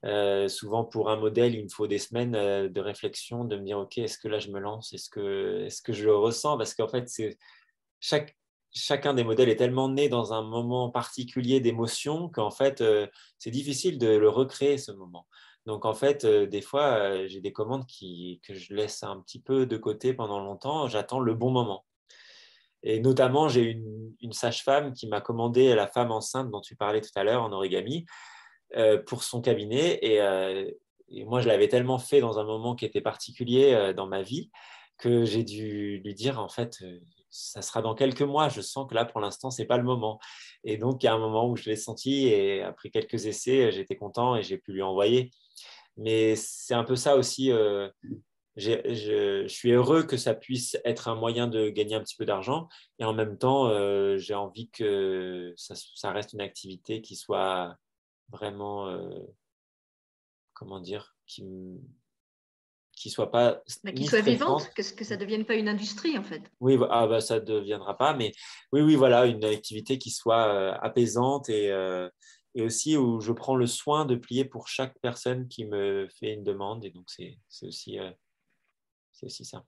Euh, souvent, pour un modèle, il me faut des semaines de réflexion, de me dire, OK, est-ce que là, je me lance? Est-ce que, est que je le ressens? Parce qu'en fait, chaque, chacun des modèles est tellement né dans un moment particulier d'émotion qu'en fait, euh, c'est difficile de le recréer, ce moment. Donc, en fait, des fois, j'ai des commandes qui, que je laisse un petit peu de côté pendant longtemps. J'attends le bon moment. Et notamment, j'ai une, sage-femme qui m'a commandé la femme enceinte dont tu parlais tout à l'heure en origami pour son cabinet. Et, et moi, je l'avais tellement fait dans un moment qui était particulier dans ma vie que j'ai dû lui dire, en fait, ça sera dans quelques mois. Je sens que là, pour l'instant, c'est pas le moment. Et donc, il y a un moment où je l'ai senti et après quelques essais, j'étais content et j'ai pu lui envoyer. Mais c'est un peu ça aussi. Euh, je, suis heureux que ça puisse être un moyen de gagner un petit peu d'argent et en même temps, euh, j'ai envie que ça, reste une activité qui soit vraiment, euh, comment dire, qui, qui soit pas qui soit vivante, que, que ça ne devienne pas une industrie en fait. Oui, ah bah, ça ne deviendra pas, mais oui, oui, voilà, une activité qui soit euh, apaisante et, euh, et, aussi où je prends le soin de plier pour chaque personne qui me fait une demande et donc c'est aussi, euh, c'est aussi ça.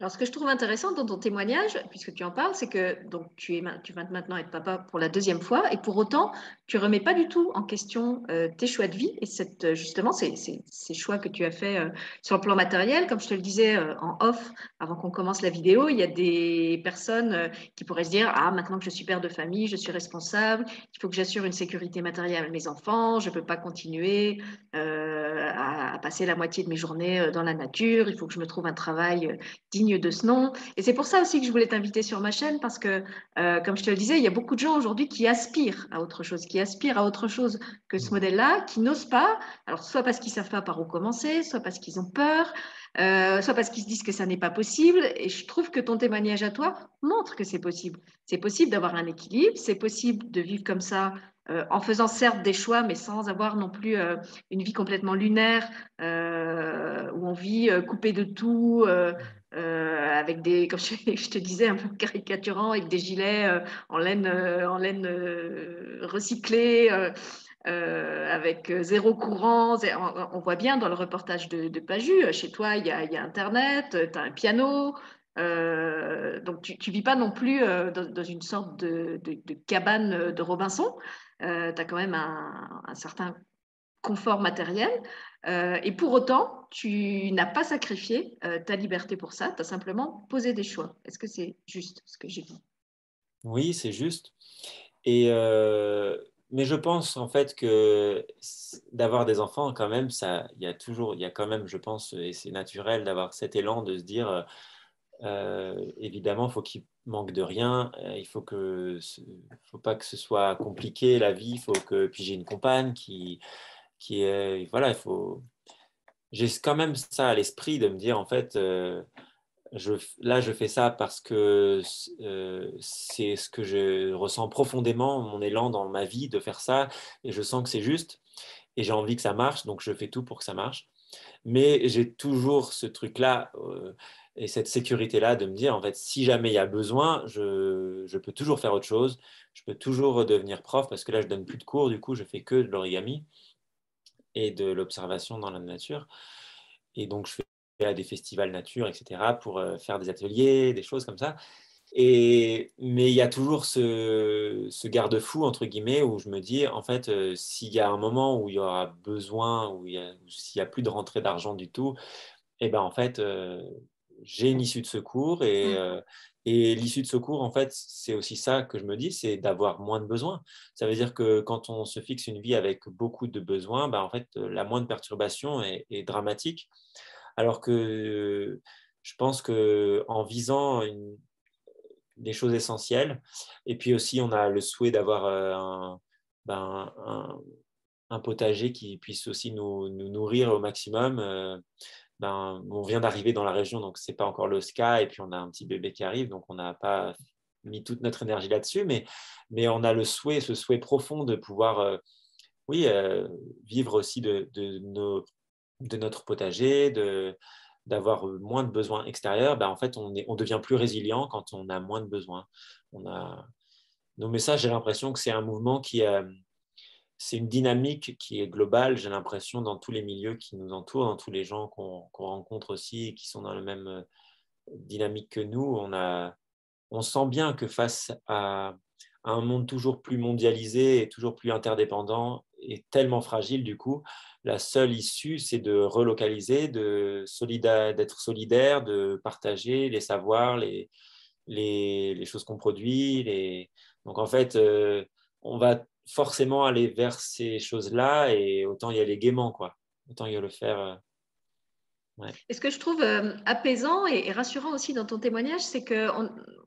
Alors, ce que je trouve intéressant dans ton témoignage, puisque tu en parles, c'est que donc, tu, es, tu vas maintenant être papa pour la deuxième fois, et pour autant, tu ne remets pas du tout en question euh, tes choix de vie et cette, justement ces, ces, choix que tu as fait euh, sur le plan matériel. Comme je te le disais euh, en off, avant qu'on commence la vidéo, il y a des personnes qui pourraient se dire Ah, maintenant que je suis père de famille, je suis responsable, il faut que j'assure une sécurité matérielle à mes enfants, je ne peux pas continuer à, à, passer la moitié de mes journées dans la nature, il faut que je me trouve un travail digne de ce nom. Et c'est pour ça aussi que je voulais t'inviter sur ma chaîne, parce que, euh, comme je te le disais, il y a beaucoup de gens aujourd'hui qui aspirent à autre chose, qui aspirent à autre chose que ce mmh. modèle-là, qui n'osent pas, alors soit parce qu'ils ne savent pas par où commencer, soit parce qu'ils ont peur, euh, soit parce qu'ils se disent que ça n'est pas possible. Et je trouve que ton témoignage à toi montre que c'est possible. C'est possible d'avoir un équilibre, c'est possible de vivre comme ça euh, en faisant certes des choix, mais sans avoir non plus une vie complètement lunaire, où on vit coupé de tout, euh, avec des, comme je, te disais, un peu caricaturant, avec des gilets euh, en laine, euh, en laine recyclée. avec zéro courant. On, voit bien dans le reportage de, de Paju, chez toi, il y a, Internet, tu as un piano. donc, tu ne vis pas non plus dans, une sorte de, cabane de Robinson. Tu as quand même un, certain confort matériel. Euh, et pour autant, tu n'as pas sacrifié euh, ta liberté pour ça, tu as simplement posé des choix. Est-ce que c'est juste ce que j'ai dit? Oui, c'est juste. Et euh, mais je pense en fait que d'avoir des enfants, quand même, il y a toujours, il y a quand même, je pense, et c'est naturel d'avoir cet élan de se dire, évidemment, faut qu'il manque de rien, il faut que, faut pas que ce soit compliqué la vie, faut que, puis j'ai une compagne qui qui est, voilà, il faut, j'ai quand même ça à l'esprit de me dire, en fait, euh, je, là, je fais ça parce que euh, c'est ce que je ressens profondément, mon élan dans ma vie de faire ça, et je sens que c'est juste, et j'ai envie que ça marche, donc je fais tout pour que ça marche. Mais j'ai toujours ce truc-là euh, et cette sécurité-là de me dire, en fait, si jamais il y a besoin, je, je, peux toujours faire autre chose, je peux toujours devenir prof, parce que là, je donne plus de cours, du coup, je fais que de l'origami et de l'observation dans la nature. Et donc, je fais à des festivals nature, etc., pour euh, faire des ateliers, des choses comme ça. Et, mais il y a toujours ce, ce garde-fou, entre guillemets, où je me dis, en fait, euh, s'il y a un moment où il y aura besoin, où s'il n'y a plus de rentrée d'argent du tout, eh ben en fait, euh, j'ai une issue de secours et, mmh. Et l'issue de secours, en fait, c'est aussi ça que je me dis, c'est d'avoir moins de besoins. Ça veut dire que quand on se fixe une vie avec beaucoup de besoins, bah, en fait, la moindre perturbation est, dramatique. Alors que je pense qu'en visant des choses essentielles, et puis aussi on a le souhait d'avoir euh, ben, un, potager qui puisse aussi nous, nourrir au maximum. Euh, ben, on vient d'arriver dans la région, donc ce n'est pas encore le cas, et puis on a un petit bébé qui arrive, donc on n'a pas mis toute notre énergie là-dessus, mais, mais on a le souhait, ce souhait profond de pouvoir, euh, oui, euh, vivre aussi de, nos, de, notre potager, de, d'avoir moins de besoins extérieurs. Ben, en fait, on, est, on devient plus résilient quand on a moins de besoins. On a... Mais ça, j'ai l'impression que c'est un mouvement qui, euh, c'est une dynamique qui est globale, j'ai l'impression, dans tous les milieux qui nous entourent, dans tous les gens qu'on rencontre aussi et qui sont dans la même euh, dynamique que nous. On, a, on sent bien que face à, un monde toujours plus mondialisé et toujours plus interdépendant et tellement fragile, du coup, la seule issue, c'est de relocaliser, d'être solidaire, de partager les savoirs, les, les, choses qu'on produit. Les... Donc en fait, on va forcément aller vers ces choses-là et autant y aller gaiement, quoi. Autant y le faire et ce que je trouve euh, apaisant et, rassurant aussi dans ton témoignage, c'est que,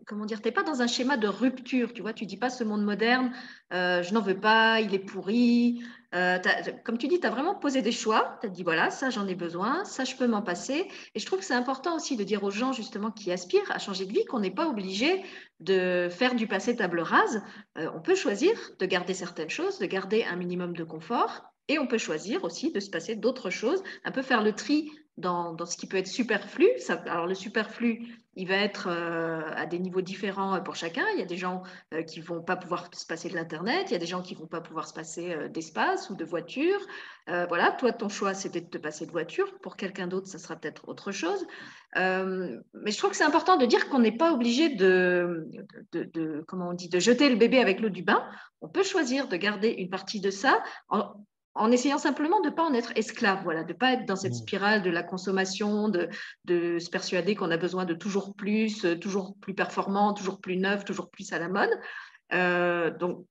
comment dire, tu n'es pas dans un schéma de rupture, tu vois, tu dis pas ce monde moderne, euh, je n'en veux pas, il est pourri. Euh, comme tu dis, tu as vraiment posé des choix, tu as dit, voilà, ça j'en ai besoin, ça je peux m'en passer. Et je trouve que c'est important aussi de dire aux gens justement qui aspirent à changer de vie qu'on n'est pas obligé de faire du passé table rase. on peut choisir de garder certaines choses, de garder un minimum de confort. Et on peut choisir aussi de se passer d'autres choses, un peu faire le tri dans, ce qui peut être superflu. alors le superflu, il va être euh, à des niveaux différents pour chacun. Il y a des gens euh, qui vont pas pouvoir se passer de l'Internet, il y a des gens qui vont pas pouvoir se passer euh, d'espace ou de voiture. voilà, toi, ton choix, c'était de te passer de voiture. Pour quelqu'un d'autre, ça sera peut-être autre chose. mais je trouve que c'est important de dire qu'on n'est pas obligé de, de, comment on dit, de jeter le bébé avec l'eau du bain. On peut choisir de garder une partie de ça en, en essayant simplement de ne pas en être esclave, voilà, de ne pas être dans cette mmh. spirale de la consommation, de, de se persuader qu'on a besoin de toujours plus, euh, toujours plus performant, toujours plus neuf, toujours plus à la mode. Euh, donc,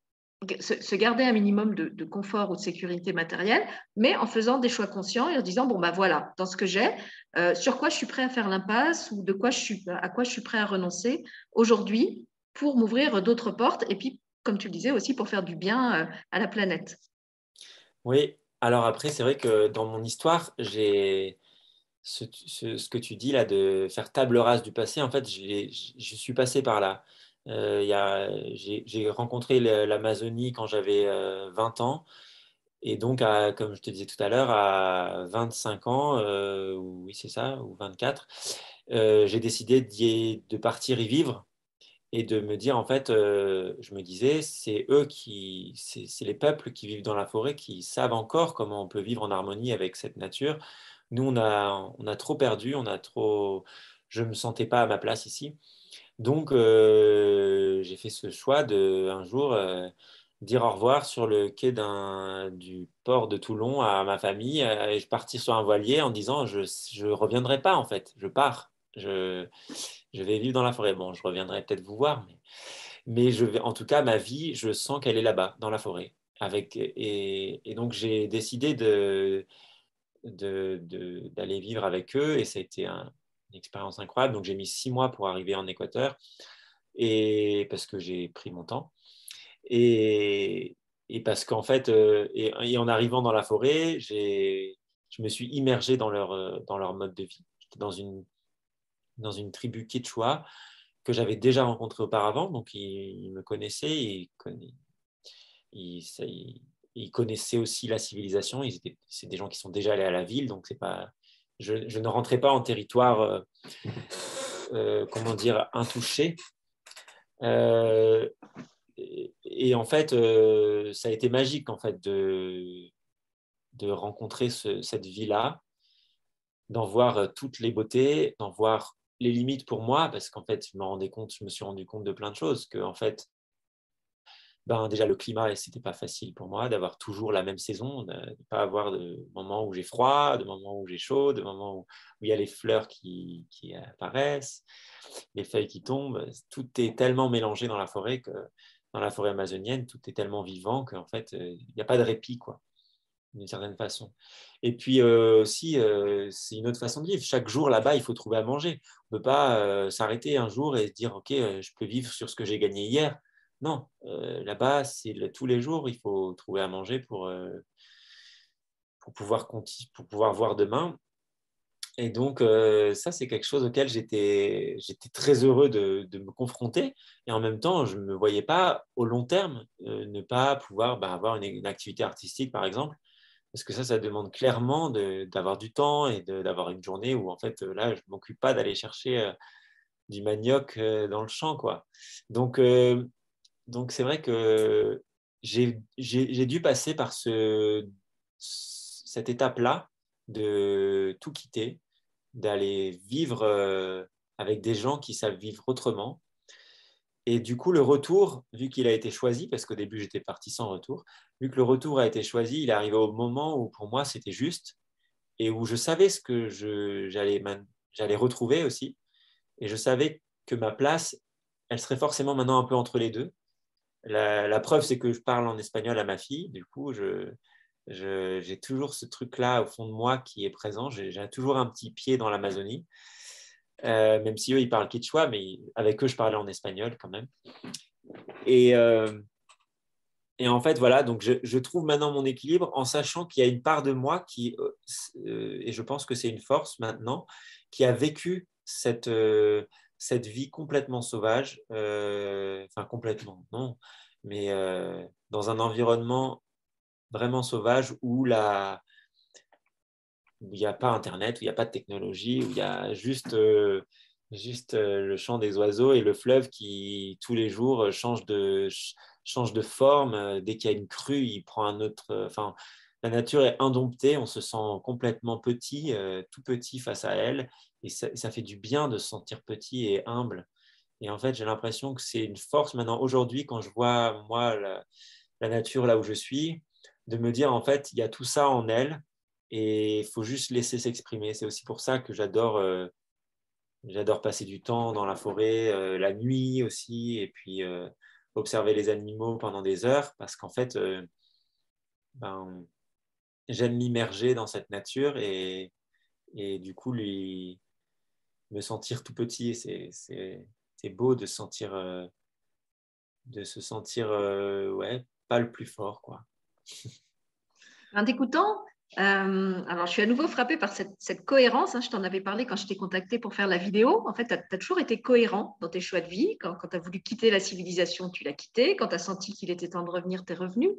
se, garder un minimum de, confort ou de sécurité matérielle, mais en faisant des choix conscients et en disant, bon, bah voilà, dans ce que j'ai, euh, sur quoi je suis prêt à faire l'impasse ou de quoi je suis, à quoi je suis prêt à renoncer aujourd'hui pour m'ouvrir d'autres portes et puis, comme tu le disais aussi, pour faire du bien à la planète. Oui, alors après, c'est vrai que dans mon histoire, j'ai ce, que tu dis là de faire table rase du passé. En fait, je suis passé par là. Euh, j'ai rencontré l'Amazonie quand j'avais 20 euh, ans. Et donc, comme je te disais tout à l'heure, à 25 ans, euh, oui, c'est ça, ou 24, j'ai décidé de partir y vivre et de me dire, en fait, euh, je me disais, c'est eux qui, c'est les peuples qui vivent dans la forêt qui savent encore comment on peut vivre en harmonie avec cette nature. Nous, on a, on a trop perdu, on a trop, je ne me sentais pas à ma place ici. Donc, euh, j'ai fait ce choix de un jour euh, dire au revoir sur le quai du port de Toulon à ma famille et je partir sur un voilier en disant je ne reviendrai pas en fait, je pars. Je, je vais vivre dans la forêt. Bon, je reviendrai peut-être vous voir, mais, en tout cas, ma vie, je sens qu'elle est là-bas, dans la forêt. Et, donc, j'ai décidé d'aller vivre avec eux et ça a été une expérience incroyable. Donc, j'ai mis six mois pour arriver en Équateur et parce que j'ai pris mon temps. Et, parce qu'en fait, euh, en arrivant dans la forêt, je me suis immergé dans leur, euh, dans leur mode de vie. J'étais dans une dans une tribu Quechua que j'avais déjà rencontré auparavant. Donc, ils, me connaissaient, ils, connaissaient aussi la civilisation. C'est des gens qui sont déjà allés à la ville, donc c'est pas, je, ne rentrais pas en territoire, euh, euh, comment dire, intouché. Euh, et, en fait, ça a été magique en fait de, de rencontrer cette vie-là, d'en voir toutes les beautés, d'en voir les limites pour moi, parce qu'en fait, je me rendais compte, je me suis rendu compte de plein de choses, que en fait, ben, déjà le climat, c'était pas facile pour moi d'avoir toujours la même saison, de ne pas avoir de moments où j'ai froid, de moments où j'ai chaud, de moments où, il y a les fleurs qui, apparaissent, les feuilles qui tombent. Tout est tellement mélangé dans la forêt que dans la forêt amazonienne, tout est tellement vivant qu'en fait, il n'y a pas de répit, quoi d'une certaine façon. Et puis euh, aussi, euh, c'est une autre façon de vivre. Chaque jour là-bas, il faut trouver à manger. On ne peut pas euh, s'arrêter un jour et se dire, OK, je peux vivre sur ce que j'ai gagné hier. Non, là-bas, c'est tous les jours, il faut trouver à manger pour, pour, pouvoir, pour pouvoir voir demain. Et donc, ça, c'est quelque chose auquel j'étais très heureux de, de, me confronter. Et en même temps, je ne me voyais pas au long terme ne pas pouvoir bah, avoir une, activité artistique, par exemple, parce que ça, ça demande clairement d'avoir du temps et d'avoir une journée où, en fait, euh, là, je ne m'occupe pas d'aller chercher euh, du manioc euh, dans le champ. Quoi. Donc, donc c'est vrai que j'ai dû passer par ce, cette étape-là de tout quitter, d'aller vivre avec des gens qui savent vivre autrement, et du coup, le retour, vu qu'il a été choisi, parce qu'au début j'étais parti sans retour, vu que le retour a été choisi, il est arrivé au moment où pour moi c'était juste et où je savais ce que j'allais retrouver aussi. Et je savais que ma place elle serait forcément maintenant un peu entre les deux. La, preuve, c'est que je parle en espagnol à ma fille. Du coup, j'ai toujours ce truc-là au fond de moi qui est présent. J'ai toujours un petit pied dans l'Amazonie. Euh, même si eux, ils parlent quichua, mais avec eux, je parlais en espagnol quand même. Et, euh, et en fait, voilà, donc je, trouve maintenant mon équilibre en sachant qu'il y a une part de moi qui, euh, et je pense que c'est une force maintenant, qui a vécu cette, cette vie complètement sauvage, enfin complètement, non, mais dans un environnement vraiment sauvage où la, où il n'y a pas Internet, où il n'y a pas de technologie, où il y a juste, euh, juste euh, le chant des oiseaux et le fleuve qui, tous les jours, change de, change de forme. Dès qu'il y a une crue, il prend un autre. Enfin, la nature est indomptée, on se sent complètement petit, euh, tout petit face à elle. Et ça, fait du bien de se sentir petit et humble. Et en fait, j'ai l'impression que c'est une force maintenant, aujourd'hui, quand je vois, moi, la nature là où je suis, de me dire, en fait, il y a tout ça en elle et il faut juste laisser s'exprimer. C'est aussi pour ça que j'adore euh, j'adore passer du temps dans la forêt, euh, la nuit aussi, et puis euh, observer les animaux pendant des heures, parce qu'en fait, ben, j'aime m'immerger dans cette nature et, et, du coup, lui, me sentir tout petit. C'est beau de, sentir, de se sentir ouais, pas le plus fort. Quoi. En t'écoutant, euh, alors, je suis à nouveau frappée par cette, cohérence. Hein. je t'en avais parlé quand je t'ai contacté pour faire la vidéo. En fait, tu as, toujours été cohérent dans tes choix de vie. Quand, tu as voulu quitter la civilisation, tu l'as quitté. Quand tu as senti qu'il était temps de revenir, tu es revenu.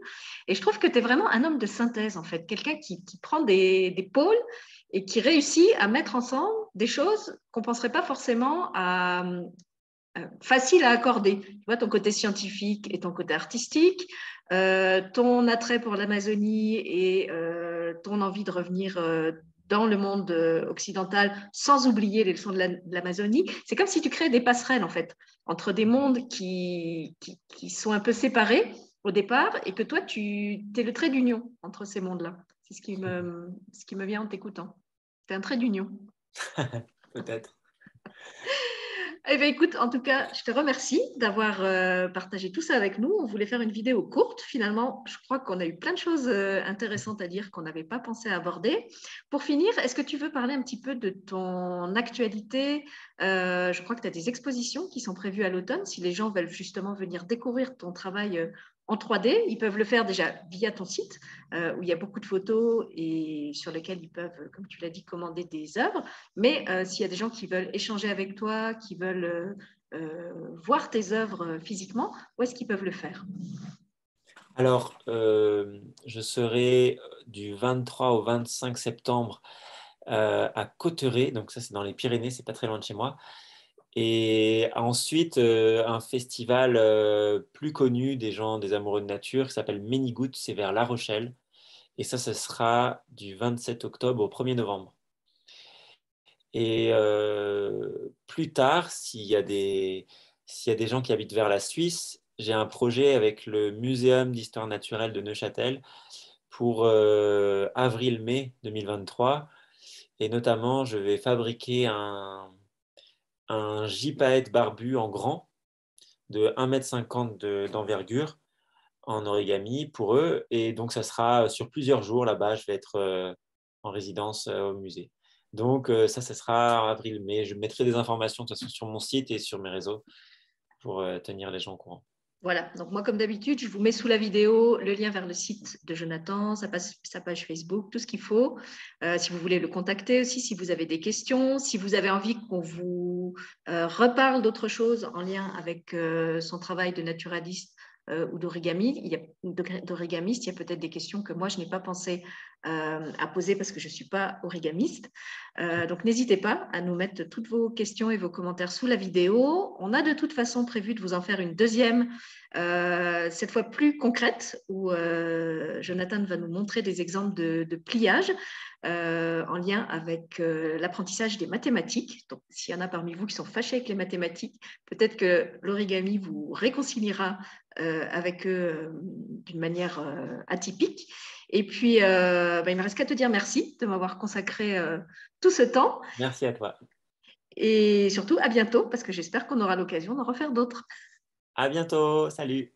Et je trouve que tu es vraiment un homme de synthèse, en fait. Quelqu'un qui, prend des, pôles et qui réussit à mettre ensemble des choses qu'on ne penserait pas forcément à, euh, facile à accorder. Tu vois, ton côté scientifique et ton côté artistique, euh, ton attrait pour l'Amazonie et euh, ton envie de revenir dans le monde occidental sans oublier les leçons de l'Amazonie. C'est comme si tu créais des passerelles, en fait, entre des mondes qui, qui, sont un peu séparés au départ et que toi, tu es le trait d'union entre ces mondes-là. C'est ce, qui me, ce qui me vient en t'écoutant. C'est un trait d'union. Peut-être. Eh bien, écoute, en tout cas, je te remercie d'avoir euh, partagé tout ça avec nous. On voulait faire une vidéo courte. Finalement, je crois qu'on a eu plein de choses euh, intéressantes à dire qu'on n'avait pas pensé à aborder. Pour finir, est-ce que tu veux parler un petit peu de ton actualité? Euh, Je crois que tu as des expositions qui sont prévues à l'automne. Si les gens veulent justement venir découvrir ton travail en 3D. Ils peuvent le faire déjà via ton site, euh, où il y a beaucoup de photos et sur lesquelles ils peuvent, comme tu l'as dit, commander des œuvres. Mais euh, s'il y a des gens qui veulent échanger avec toi, qui veulent euh, voir tes œuvres physiquement, où est-ce qu'ils peuvent le faire? Alors, je serai du 23 au 25 septembre à Cotteret, donc ça c'est dans les Pyrénées, c'est pas très loin de chez moi. Et ensuite, euh, un festival euh, plus connu des gens, des amoureux de nature, qui s'appelle Ménigout, c'est vers La Rochelle. Et ça, ce sera du 27 octobre au 1er novembre. Et euh, plus tard, s'il y, s'il y a des gens qui habitent vers la Suisse, j'ai un projet avec le Muséum d'histoire naturelle de Neuchâtel pour avril-mai 2023. Et notamment, je vais fabriquer un, un gypaète barbu en grand de 1,50 m d'envergure en origami pour eux. Et donc, ça sera sur plusieurs jours là-bas. Je vais être euh, en résidence euh, au musée. Donc, euh, ça, ça sera avril-mai. Je mettrai des informations de sur mon site et sur mes réseaux pour tenir les gens au courant. Voilà, donc moi comme d'habitude, je vous mets sous la vidéo le lien vers le site de Jonathan, sa page, Facebook, tout ce qu'il faut. Euh, si vous voulez le contacter aussi, si vous avez des questions, si vous avez envie qu'on vous euh, reparle d'autres choses en lien avec euh, son travail de naturaliste ou d'origamiste, il y a peut-être des questions que moi je n'ai pas pensé à poser parce que je ne suis pas origamiste. donc n'hésitez pas à nous mettre toutes vos questions et vos commentaires sous la vidéo. On a de toute façon prévu de vous en faire une deuxième euh, cette fois plus concrète, où euh, Jonathan va nous montrer des exemples de, pliage euh, en lien avec l'apprentissage des mathématiques. Donc, s'il y en a parmi vous qui sont fâchés avec les mathématiques, peut-être que l'origami vous réconciliera avec eux d'une manière atypique. Et puis, bah, il ne me reste qu'à te dire merci de m'avoir consacré tout ce temps. Merci à toi. Et surtout, à bientôt, parce que j'espère qu'on aura l'occasion d'en refaire d'autres. À bientôt. Salut.